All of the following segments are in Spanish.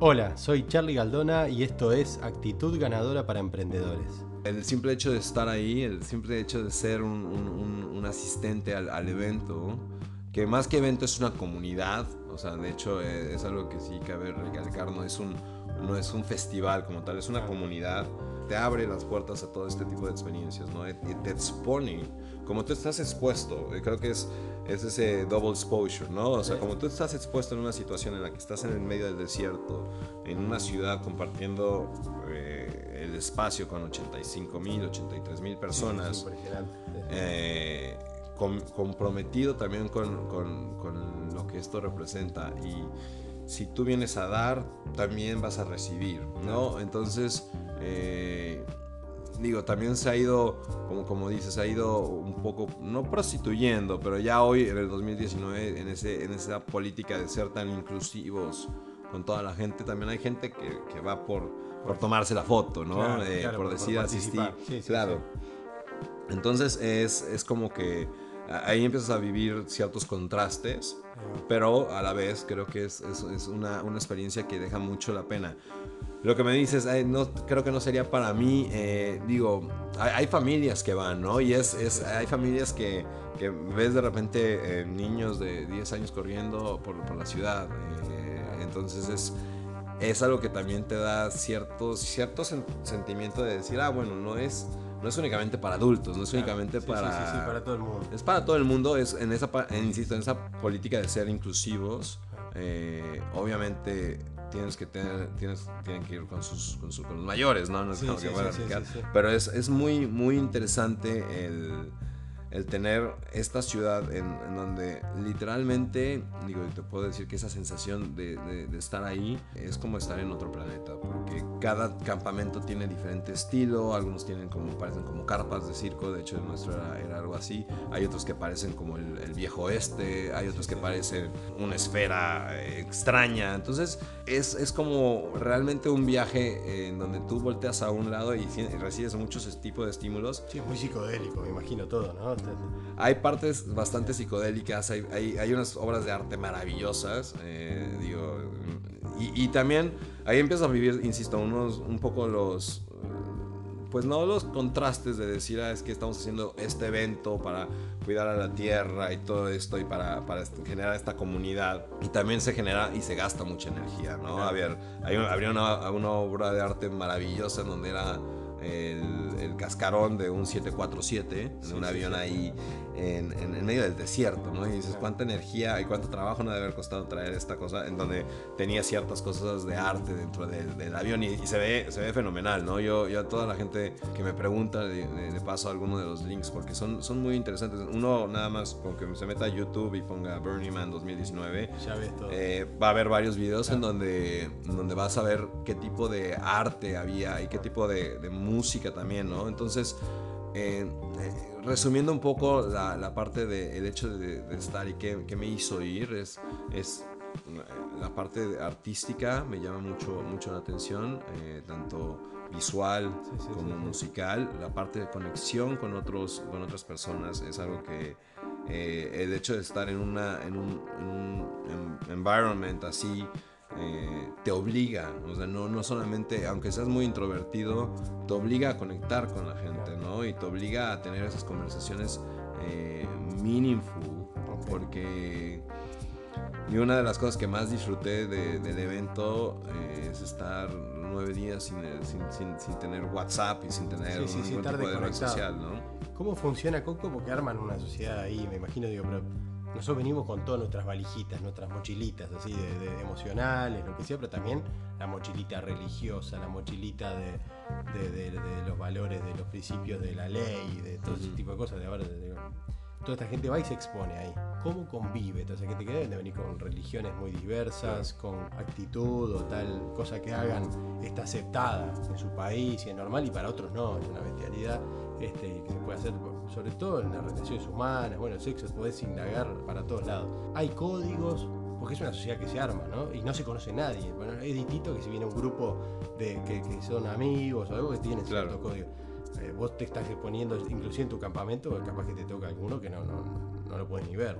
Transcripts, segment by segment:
Hola, soy Charlie Galdona y esto es Actitud Ganadora para Emprendedores. El simple hecho de estar ahí, el simple hecho de ser un, asistente al, evento, que más que evento es una comunidad, o sea, de hecho eh, es, algo que sí cabe recalcar, no es, un, no es un festival como tal, es una comunidad, te abre las puertas a todo este tipo de experiencias, ¿no? Y te expone, como tú estás expuesto, creo que es es ese double exposure, ¿no? O sea, como tú estás expuesto en una situación en la que estás en el medio del desierto, en una ciudad compartiendo eh, el espacio con 85 mil, 83 mil personas, eh, comprometido también con, con, con, lo que esto representa y si tú vienes a dar, también vas a recibir, ¿no? Entonces, eh, digo, también se ha ido, como, como dices, se ha ido un poco, no prostituyendo, pero ya hoy, en el 2019, en, ese, en esa política de ser tan inclusivos con toda la gente, también hay gente que, que va por, por tomarse la foto, ¿no? Eh, por decir asistir. claro. Entonces es, es como que ahí empiezas a vivir ciertos contrastes, pero a la vez creo que es, es, una, una, experiencia que deja mucho la pena lo que me dices, no, creo que no sería para mí. Eh, digo, hay, familias que van, ¿no? Y es, es hay familias que, que, ves de repente eh, niños de 10 años corriendo por, por la ciudad. Eh, entonces es, es algo que también te da cierto, cierto sentimiento de decir, ah, bueno, no es, no es únicamente para adultos, no es únicamente para... Sí, sí, sí, para todo el mundo. Es para todo el mundo, es en esa, insisto, en esa política de ser inclusivos. obviamente tienes que tener, tienes, tienen que ir con sus, con, sus, con los mayores, ¿no? no es que Pero es, es, muy, muy interesante el, el tener esta ciudad en, donde literalmente, digo, te puedo decir que esa sensación de, estar ahí es como estar en otro planeta, porque cada campamento tiene diferente estilo, algunos tienen como, parecen como carpas de circo, de hecho el nuestro era, algo así, hay otros que parecen como el, viejo oeste, hay otros que parecen una esfera extraña, entonces es, es como realmente un viaje en donde tú volteas a un lado y recibes muchos tipos de estímulos. Sí, es muy psicodélico, me imagino todo, ¿no? Hay partes bastante psicodélicas, hay, hay, unas obras de arte maravillosas, eh, digo, y, también ahí empiezas a vivir, insisto, unos, un poco los, pues no los contrastes de decir, ah, es que estamos haciendo este evento para cuidar a la tierra y todo esto y para, para generar esta comunidad. Y también se genera y se gasta mucha energía, ¿no? A ver, hay, habría una, una obra de arte maravillosa en donde era el, cascarón de un 747, de un avión ahí en, en, medio del desierto, ¿no? Y dices, cuánta energía y cuánto trabajo no debe haber costado traer esta cosa en donde tenía ciertas cosas de arte dentro del, avión y, se, ve, se ve fenomenal, ¿no? Yo, yo a toda la gente que me pregunta le, paso alguno de los links porque son, son muy interesantes. Uno nada más con que se meta a YouTube y ponga Burning Man 2019, eh, va a haber varios videos en donde, donde vas a ver qué tipo de arte había y qué tipo de, de música también, ¿no? Entonces... Eh, eh, resumiendo un poco la, parte del hecho de, estar y qué, me hizo ir, es, es la parte artística me llama mucho, mucho la atención, eh, tanto visual como musical. La parte de conexión con, otros, con otras personas es algo que eh, el hecho de estar en, una, en un, en environment así eh, te obliga, o sea, no, no solamente, aunque seas muy introvertido, te obliga a conectar con la gente, ¿no? Y te obliga a tener esas conversaciones eh, meaningful, porque y una de las cosas que más disfruté del evento eh, es estar nueve días sin, sin, sin, tener WhatsApp y sin tener ningún tipo de red social, ¿no? ¿Cómo funciona Coco? Porque arman una sociedad ahí, me imagino, digo, pero nosotros venimos con todas nuestras valijitas, nuestras mochilitas, así, de, emocionales, lo que sea, pero también la mochilita religiosa, la mochilita de, los valores, de los principios de la ley, de todo ese tipo de cosas. De, toda esta gente va y se expone ahí. ¿Cómo convive toda esa gente que deben de venir con religiones muy diversas, con actitud o tal cosa que hagan está aceptada en su país y es normal y para otros no, es una bestialidad este, que se puede hacer sobre todo en las relaciones humanas, bueno, el sexo podés indagar para todos lados. Hay códigos, porque es una sociedad que se arma, ¿no? Y no se conoce nadie. Bueno, es distinto que si viene un grupo de que, son amigos o algo que tiene cierto código. Eh, vos te estás exponiendo, inclusive en tu campamento, capaz que te toca alguno que no, no, no lo puedes ni ver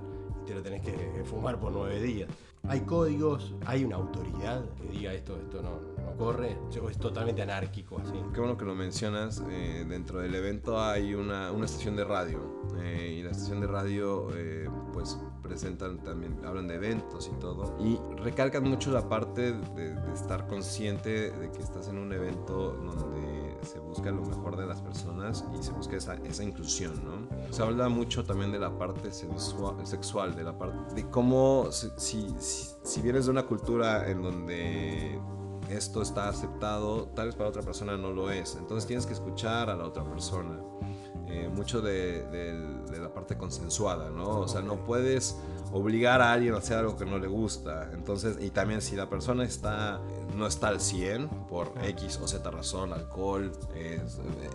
te lo tenés que fumar por nueve días. Hay códigos, hay una autoridad que diga esto, esto no corre, es totalmente anárquico así. Qué bueno que lo mencionas. eh, dentro del evento hay una, una estación de radio eh, y la estación de radio eh, pues presentan también, hablan de eventos y todo y recalcan mucho la parte de, de estar consciente de que estás en un evento donde se busca lo mejor de las personas y se busca esa, esa inclusión, ¿no? Se habla mucho también de la parte sexua- sexual, de la parte de cómo si, si- si vienes de una cultura en donde esto está aceptado, tal vez para otra persona no lo es. Entonces tienes que escuchar a la otra persona. Eh, mucho de, de- de la parte consensuada, ¿no? O sea, no puedes obligar a alguien a hacer algo que no le gusta. Entonces, y también si la persona está, no está al 100 por X o Z razón, alcohol, eh,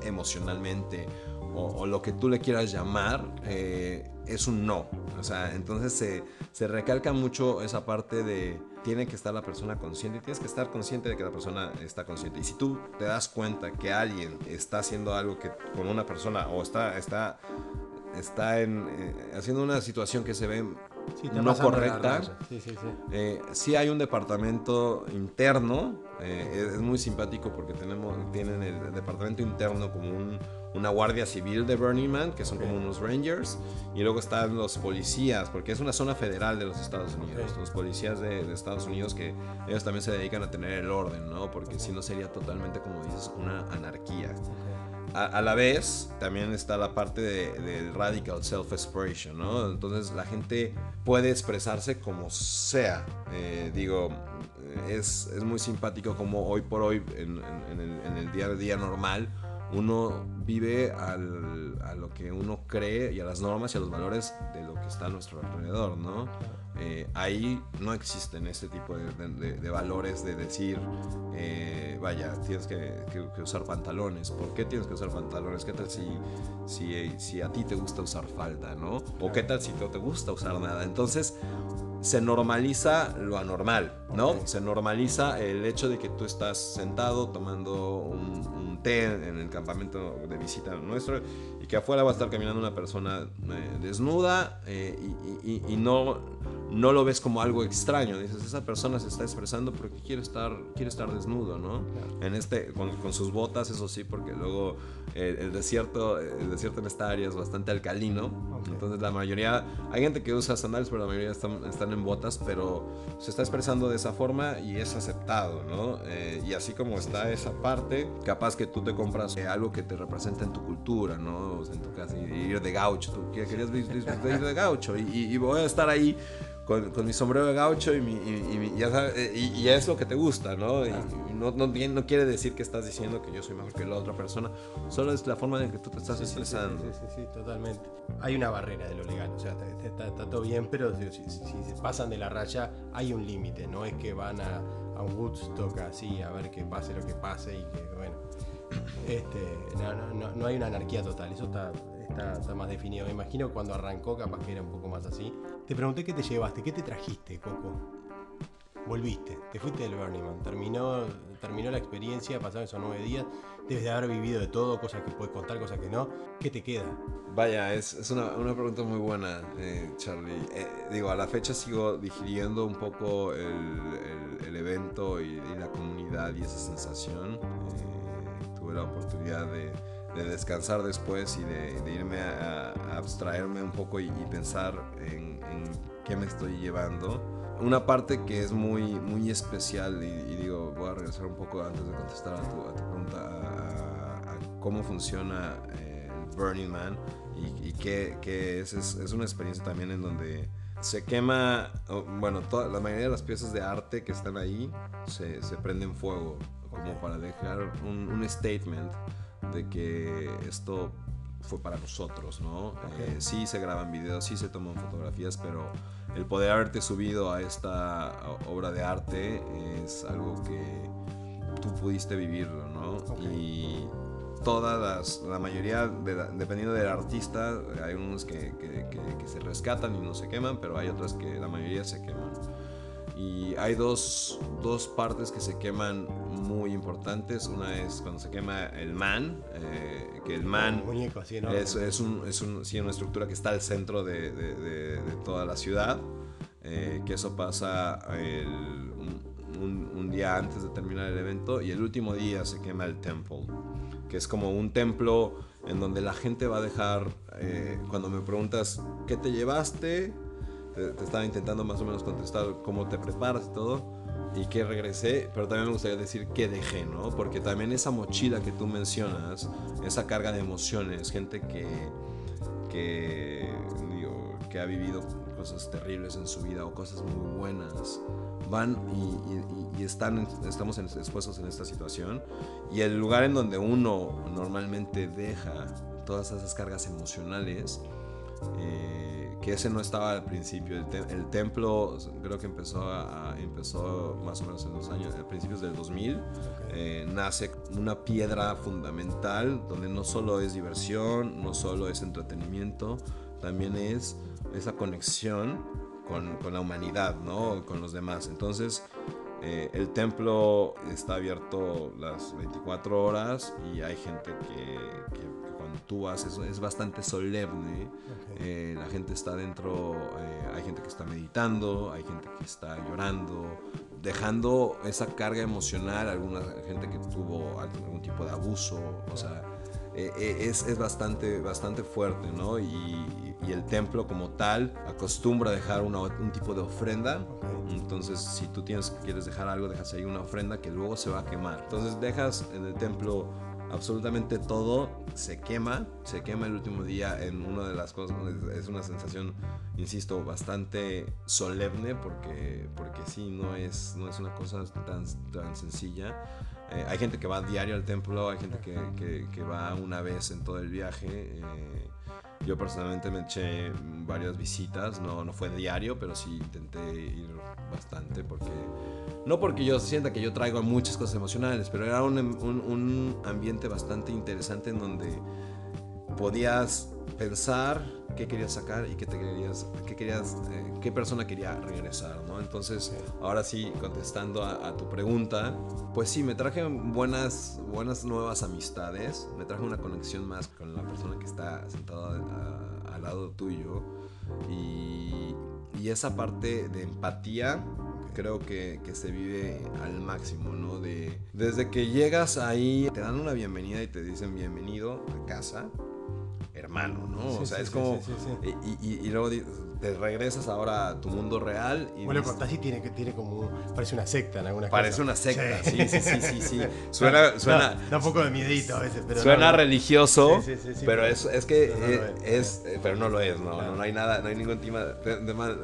emocionalmente, o, o lo que tú le quieras llamar, eh, es un no. O sea, entonces se, se recalca mucho esa parte de tiene que estar la persona consciente y tienes que estar consciente de que la persona está consciente. Y si tú te das cuenta que alguien está haciendo algo que con una persona o está, está, está en, eh, haciendo una situación que se ve Sí, no correcta, sí, sí. eh, sí hay un departamento interno, eh, es, es muy simpático porque tenemos, tienen el departamento interno como un- una guardia civil de Burning Man, que son como unos rangers, y luego están los policías, porque es una zona federal de los Estados Unidos, los policías de, de Estados Unidos que ellos también se dedican a tener el orden, ¿no? Porque si no sería totalmente, como dices, una anarquía. A, a la vez, también está la parte de- del radical self-expression, ¿no? Entonces la gente puede expresarse como sea. Eh, digo, es, es muy simpático como hoy por hoy, en, en- en el, en el día a día normal, uno vive al- a lo que uno cree y a las normas y a los valores de lo que está a nuestro alrededor, ¿no? Eh, ahí no existen este tipo de, de- de- de valores de decir, eh, vaya, tienes que, que- que usar pantalones. ¿Por qué tienes que usar pantalones? ¿Qué tal si, si, si a ti te gusta usar falda, ¿no? O qué tal si no te gusta usar nada. Entonces, se normaliza lo anormal, ¿no? Se normaliza el hecho de que tú estás sentado tomando un, un en el campamento de visita nuestro y que afuera va a estar caminando una persona eh, desnuda eh, y, y- y no, no lo ves como algo extraño. Dices, esa persona se está expresando porque quiere estar, quiere estar desnudo, ¿no? En este, con, con sus botas, eso sí, porque luego eh, el, desierto, el desierto en esta área es bastante alcalino. Ok. Entonces la mayoría, hay gente que usa sandalias, pero la mayoría están, están en botas, pero se está expresando de esa forma y es aceptado, ¿no? Eh, y así como está esa parte, capaz que tú te compras algo que te representa en tu cultura, ¿no? O sea, en tu casa, ir de gaucho, tú que- querías ir de gaucho y, y- y voy a estar ahí con, con mi sombrero de gaucho y, mi, y, y ya sabes, eh, y, y es lo que te gusta, ¿no? Y, no, no, no quiere decir que estás diciendo que yo soy mejor que la otra persona, solo es la forma en que tú te estás Sí, sí, sí, expresando. Sí, sí, sí, totalmente. Hay una barrera de lo legal, o sea, está, está- está todo bien, pero si, si- si se pasan de la raya, hay un límite, no es que van a, a un Woodstock así a ver que pase lo que pase y que, bueno, este, no, no, no, no hay una anarquía total, eso está, está, está más definido. Me imagino cuando arrancó, capaz que era un poco más así. Te pregunté qué te llevaste, qué te trajiste, Coco. Volviste, te fuiste del Burning Man, terminó, terminó la experiencia, pasaron esos nueve días, debes de haber vivido de todo, cosas que puedes contar, cosas que no. ¿Qué te queda? Vaya, es, es una, una pregunta muy buena, eh, Charlie. Eh, digo, a la fecha sigo digiriendo un poco el, el- el evento y, y la comunidad y esa sensación. La oportunidad de, de descansar después y de, de irme a, a abstraerme un poco y, y pensar en, en qué me estoy llevando. Una parte que es muy, muy especial y, y digo, voy a regresar un poco antes de contestar a tu, a tu pregunta a, a- cómo funciona eh, Burning Man y, y que, que es, es, es una experiencia también en donde se quema, bueno, toda, la mayoría de las piezas de arte que están ahí se, se prenden fuego como para dejar un, un statement de que esto fue para nosotros, ¿no? Eh, sí se graban videos, sí se toman fotografías, pero el poder haberte subido a esta obra de arte es algo que tú pudiste vivirlo, ¿no? Ok. Y todas las, la mayoría, de la- dependiendo del artista, hay unos que, que- que- que se rescatan y no se queman, pero hay otras que la mayoría se queman. Y hay dos, dos, partes que se queman muy importantes. Una es cuando se quema el man, eh, que el man es, es, un, es un, sí, una estructura que está al centro de, de, de, toda la ciudad, eh, que eso pasa el, un, un, día antes de terminar el evento y el último día se quema el temple, que es como un templo en donde la gente va a dejar, eh, cuando me preguntas, ¿qué te llevaste? Te, estaba intentando más o menos contestar cómo te preparas y todo, y que regresé, pero también me gustaría decir que dejé, ¿no? Porque también esa mochila que tú mencionas, esa carga de emociones, gente que, que, digo, que ha vivido cosas terribles en su vida o cosas muy buenas, van y, y, están, estamos expuestos en esta situación, y el lugar en donde uno normalmente deja todas esas cargas emocionales, eh, que ese no estaba al principio. El, templo creo que empezó, a, empezó más o menos en los años, a principios del 2000. Eh, nace una piedra fundamental donde no solo es diversión, no solo es entretenimiento, también es esa conexión con, con la humanidad, ¿no? con los demás. Entonces, eh, el templo está abierto las 24 horas y hay gente que, que tú vas, es, bastante solemne. Eh, la gente está dentro, eh, hay gente que está meditando, hay gente que está llorando, dejando esa carga emocional, alguna gente que tuvo algún tipo de abuso, o sea, eh, es, es, bastante, bastante fuerte, ¿no? Y, el templo como tal acostumbra a dejar un tipo de ofrenda. Entonces, si tú tienes, quieres dejar algo, dejas ahí una ofrenda que luego se va a quemar. Entonces, dejas en el templo absolutamente todo se quema, se quema el último día en una de las cosas, es una sensación, insisto, bastante solemne porque, porque sí, no es, no es una cosa tan, tan sencilla. Eh, hay gente que va diario al templo, hay gente que, que, va una vez en todo el viaje. Eh, yo personalmente me eché varias visitas, no, no fue diario, pero sí intenté ir bastante porque... No porque yo sienta que yo traigo muchas cosas emocionales, pero era un, un, un ambiente bastante interesante en donde podías pensar qué querías sacar y qué te querías, qué querías, eh, qué persona quería regresar, ¿no? Entonces, ahora sí, contestando a, tu pregunta, pues sí, me traje buenas, buenas nuevas amistades, me traje una conexión más con la persona que está sentada al lado tuyo y, y, esa parte de empatía creo que, que, se vive al máximo, ¿no? De, desde que llegas ahí, te dan una bienvenida y te dicen bienvenido a casa hermano, ¿no? o sea, es como... y, luego te regresas ahora a tu mundo real. Y bueno, Cortázar tiene, tiene como... Parece una secta en algunas Parece una secta, sí, sí, sí, sí. Suena... suena da, un poco de miedito a veces, pero... Suena religioso, pero es, es que es, eh, Pero no lo es, ¿no? No, hay nada, no hay ningún tema,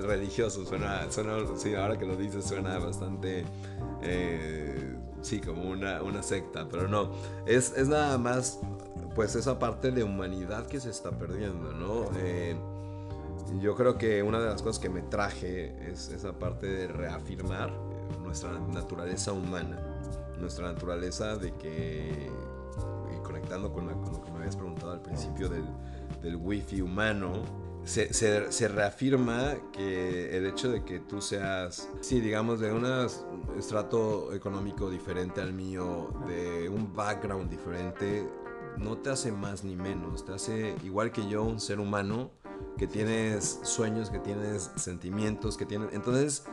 religioso. Suena, suena... Sí, ahora que lo dices suena bastante... Eh, sí, como una, una secta, pero no. Es, es nada más pues esa parte de humanidad que se está perdiendo, ¿no? Eh, yo creo que una de las cosas que me traje es esa parte de reafirmar nuestra naturaleza humana, nuestra naturaleza de que, y conectando con, lo que me habías preguntado al principio del, del wifi humano, se, se, reafirma que el hecho de que tú seas, sí, digamos, de un estrato económico diferente al mío, de un background diferente, no te hace más ni menos, te hace igual que yo un ser humano que tienes sueños, que tienes sentimientos, que tienes... Entonces,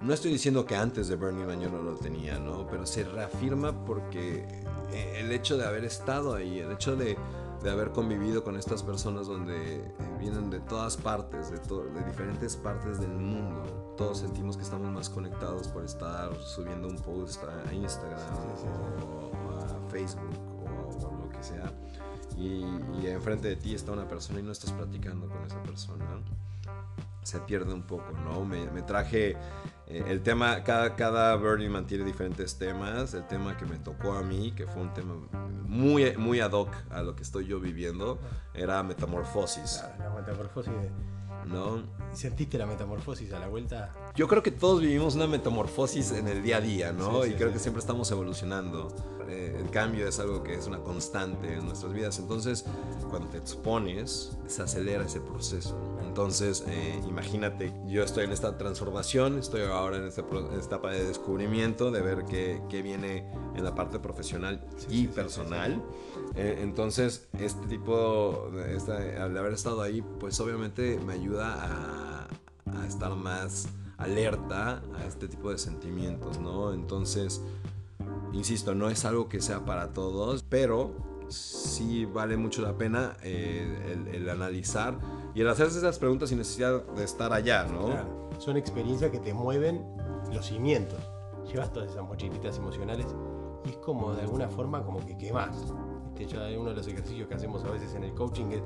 no estoy diciendo que antes de Bernie Man yo no lo tenía, ¿no? Pero se reafirma porque eh, el hecho de haber estado ahí, el hecho de, de haber convivido con estas personas donde eh, vienen de todas partes, de, de diferentes partes del mundo, todos sentimos que estamos más conectados por estar subiendo un post a Instagram o a Facebook sea, y, enfrente de ti está una persona y no estás platicando con esa persona, se pierde un poco, ¿no? Me, traje eh, el tema, cada, cada Burning Man tiene diferentes temas, el tema que me tocó a mí, que fue un tema muy, muy ad hoc a lo que estoy yo viviendo, era metamorfosis. la metamorfosis ¿no? ¿Sentiste la metamorfosis a la vuelta? Yo creo que todos vivimos una metamorfosis en el día a día, ¿no? Sí, sí, y creo sí. que siempre estamos evolucionando. Eh, el cambio es algo que es una constante en nuestras vidas. Entonces, cuando te expones, se acelera ese proceso. Entonces, eh, imagínate, yo estoy en esta transformación, estoy ahora en esta, pro- esta etapa de descubrimiento, de ver qué, qué viene en la parte profesional y personal. Eh, entonces, este tipo, de esta- al haber estado ahí, pues obviamente me ayuda a, a estar más alerta a este tipo de sentimientos, ¿no? Entonces, insisto, no es algo que sea para todos, pero sí vale mucho la pena eh, el, el analizar y el hacerse esas preguntas sin necesidad de estar allá, ¿no? Claro. Son experiencias que te mueven los cimientos. Llevas todas esas mochilitas emocionales y es como de alguna forma como que quemás. Uno de los ejercicios que hacemos a veces en el coaching es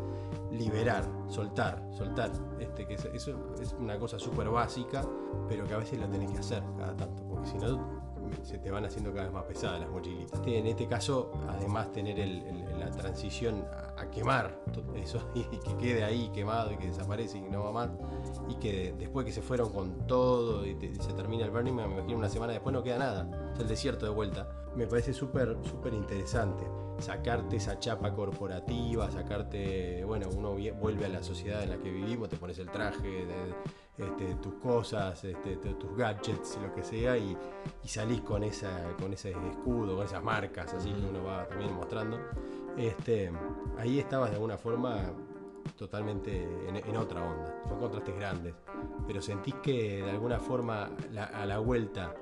liberar, soltar, soltar. Este, que es- eso es una cosa súper básica, pero que a veces la tenés que hacer cada tanto, porque si no se te van haciendo cada vez más pesadas las mochilitas. Este, En este caso, además tener la transición a, quemar eso y, que quede ahí quemado y que desaparece y que no va más, y que después que se fueron con todo y, te- y se termina el Burning Man, me imagino una semana después no queda nada, es el desierto de vuelta. Me parece súper súper interesante sacarte esa chapa corporativa, sacarte, bueno, uno vuelve a la sociedad en la que vivimos, te pones el traje, de, este, tus cosas, este, tu- tus gadgets, lo que sea, y, y salís con, esa, con ese escudo, con esas marcas, así que uno va también mostrando. Este, ahí estabas de alguna forma totalmente en, en otra onda. Son contrastes grandes. Pero sentís que de alguna forma la- a la vuelta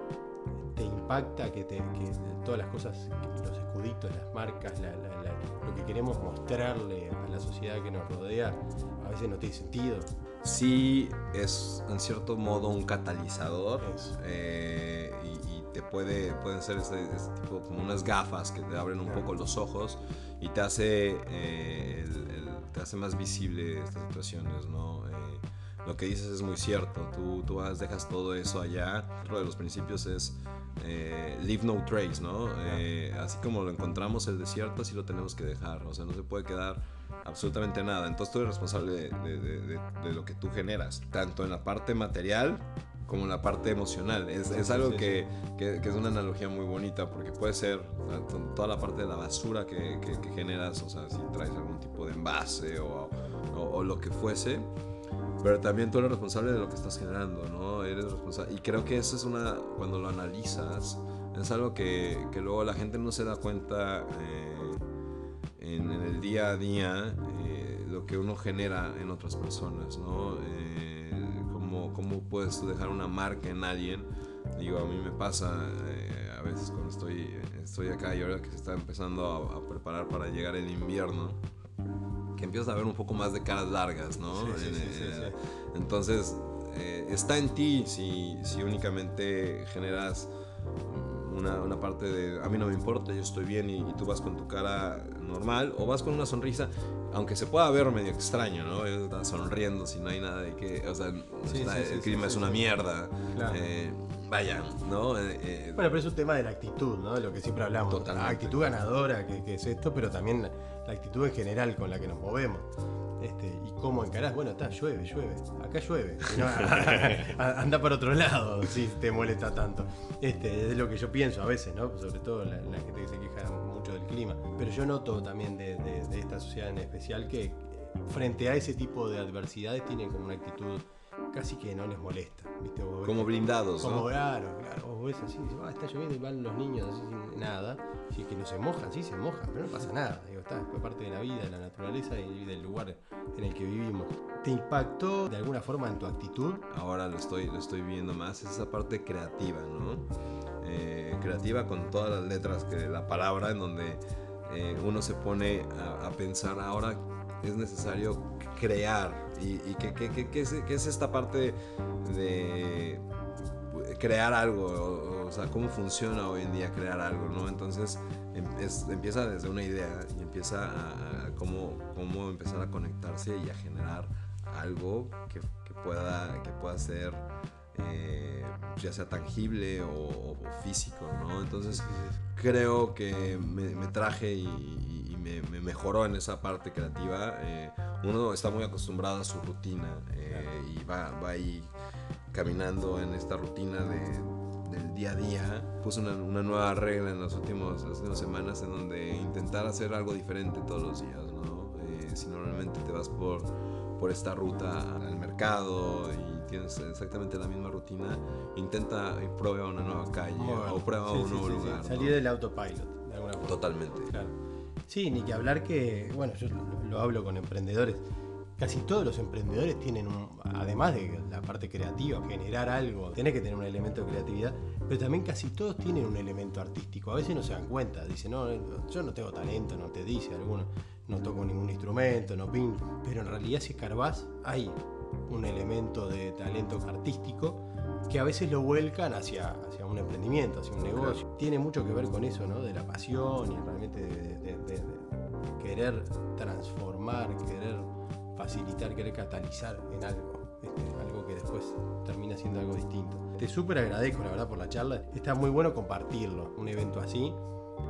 te impacta que, te, que todas las cosas, los escuditos, las marcas, la- la- la- lo que queremos mostrarle a la sociedad que nos rodea, a veces no tiene sentido. Sí es en cierto modo un catalizador eh, y te puede, pueden ser ese, ese tipo como unas gafas que te abren un poco los ojos y te hace, eh, el- el- te hace más visible estas situaciones, ¿no? Eh, lo que dices es muy cierto, tú, tú vas, dejas todo eso allá. Otro de los principios es eh, leave no trace, ¿no? Eh, así como lo encontramos el desierto, así lo tenemos que dejar, o sea, no se puede quedar absolutamente nada. Entonces tú eres responsable de- de- de- de lo que tú generas, tanto en la parte material como la parte emocional. Es, Sí, es sí, algo sí, que, que- que es una analogía muy bonita porque puede ser toda la parte de la basura que, que- generas, o sea, si traes algún tipo de envase o, o- o lo que fuese. Pero también tú eres responsable de lo que estás generando, ¿no? Eres responsable. Y creo que eso es una, cuando lo analizas, es algo que, que luego la gente no se da cuenta eh, en, en el día a día, eh, lo que uno genera en otras personas, ¿no? Eh, cómo, cómo puedes dejar una marca en alguien. Digo, a mí me pasa eh, a veces cuando estoy, estoy acá y ahora que se está empezando a, a preparar para llegar el invierno, que empiezas a ver un poco más de caras largas, ¿no? Sí, sí, en- sí. Entonces, eh, está en ti si, si únicamente generas una, una parte de a mí no me importa, yo estoy bien y, y tú vas con tu cara normal o vas con una sonrisa, aunque se pueda ver medio extraño, ¿no? Sonriendo si no hay nada de que, o sea, Sí, está- sí, sí, el clima es una mierda. Claro. eh, vaya, ¿no? Eh, eh, Bueno, pero es un tema de la actitud, ¿no? De lo que siempre hablamos. Totalmente. La actitud ganadora, que, que es esto, pero también la, la actitud en general con la que nos movemos. Este, y cómo encarás, bueno, está, llueve, llueve. Acá llueve. No, anda para otro lado si te molesta tanto. Este, es lo que yo pienso a veces, ¿no? Sobre todo la, la gente que se queja clima. Pero yo noto también de, de- de esta sociedad en especial que frente a ese tipo de adversidades tienen como una actitud casi que no les molesta. ¿viste? Vos como blindados, como ¿no? claro, claro, vos ves así, dices, "Ah, está lloviendo y van los niños así sin nada. Y es que no se mojan, sí se mojan, pero no pasa nada. Digo, está, fue parte de la vida, de la naturaleza y del lugar en el que vivimos. ¿Te impactó de alguna forma en tu actitud? ahora lo estoy, lo estoy viendo más, es esa parte creativa, ¿no? Eh, creativa con todas las letras que la palabra, en donde eh, uno se pone a, pensar ahora es necesario crear. ¿Y, qué, es, esta parte de crear algo? O, sea, cómo funciona hoy en día crear algo, ¿no? Entonces em- empieza desde una idea y empieza a, cómo, cómo empezar a conectarse y a generar algo que pueda, que pueda ser eh, ya sea tangible o, o físico, ¿no? Entonces creo que me, me traje y, y- me, me mejoró en esa parte creativa. Eh, uno está muy acostumbrado a su rutina eh, y va, va ahí caminando en esta rutina de, del día a día. Puse una, una nueva regla en las últimas, las últimas semanas en donde intentar hacer algo diferente todos los días, ¿no? Eh, si normalmente te vas por, por esta ruta al mercado y tienes exactamente la misma rutina, intenta y prueba una nueva calle Bueno, o prueba sí, un sí, nuevo sí, lugar. ¿no? Salir del autopilot, de alguna forma. Totalmente. Claro. Sí, ni que hablar que, bueno, yo lo, lo hablo con emprendedores. Casi todos los emprendedores tienen, un, además de la parte creativa, generar algo, tenés que tener un elemento de creatividad, pero también casi todos tienen un elemento artístico. A veces no se dan cuenta, dicen, no, yo no tengo talento, no te dice alguno, no toco ningún instrumento, no pinto, pero en realidad si escarbás hay un elemento de talento artístico que a veces lo vuelcan hacia, hacia un emprendimiento, hacia un negocio. Tiene mucho que ver con eso, ¿no? De la pasión y realmente de, de- de- de querer transformar, querer facilitar, querer catalizar en algo. este, algo que después termina siendo algo distinto. Te súper agradezco, la verdad, por la charla. Está muy bueno compartirlo, un evento así.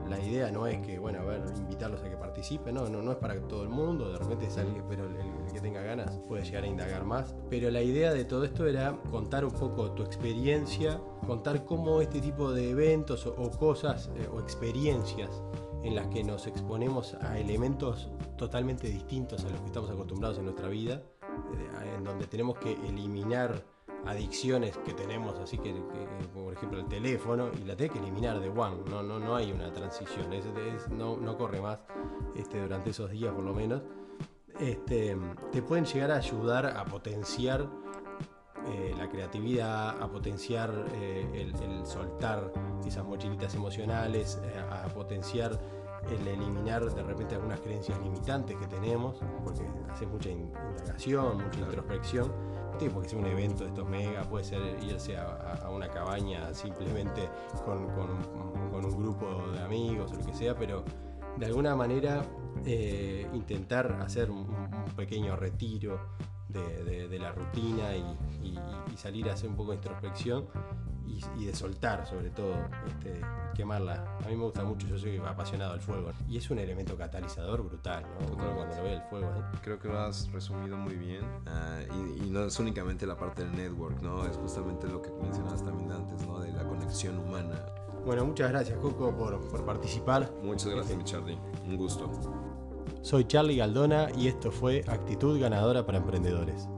La idea no es que, bueno, a ver, invitarlos a que participen, no, no, no es para todo el mundo, de repente es alguien, pero el, que tenga ganas puede llegar a indagar más. Pero la idea de todo esto era contar un poco tu experiencia, contar cómo este tipo de eventos o, o cosas eh, o experiencias en las que nos exponemos a elementos totalmente distintos a los que estamos acostumbrados en nuestra vida, eh, en donde tenemos que eliminar adicciones que tenemos, así que, por ejemplo el teléfono, y la tenés que eliminar de one, no, no, no hay una transición, es- no, no corre más este, durante esos días por lo menos. Este, te pueden llegar a ayudar a potenciar eh, la creatividad, a potenciar eh, el, el soltar esas mochilitas emocionales, eh, a potenciar el eliminar de repente algunas creencias limitantes que tenemos, porque hace mucha in- indagación, mucha introspección. No tiene por qué ser un evento de estos mega, puede ser irse a, a- una cabaña simplemente con, con un, con un grupo de amigos o lo que sea, pero de alguna manera eh, intentar hacer un, un pequeño retiro de, de- de la rutina y, y- y salir a hacer un poco de introspección y, y de soltar sobre todo, este, quemarla. A mí me gusta mucho, yo soy apasionado del fuego y es un elemento catalizador brutal, ¿no? Cuando lo ve el fuego ahí. Creo que lo has resumido muy bien. Ah, y, y no es únicamente la parte del network, ¿no? Es justamente lo que mencionabas también antes, ¿no? De la conexión humana. Bueno, muchas gracias Coco por, por participar. Muchas gracias, mi Charlie. Un gusto. Soy Charlie Galdona y esto fue Actitud Ganadora para Emprendedores.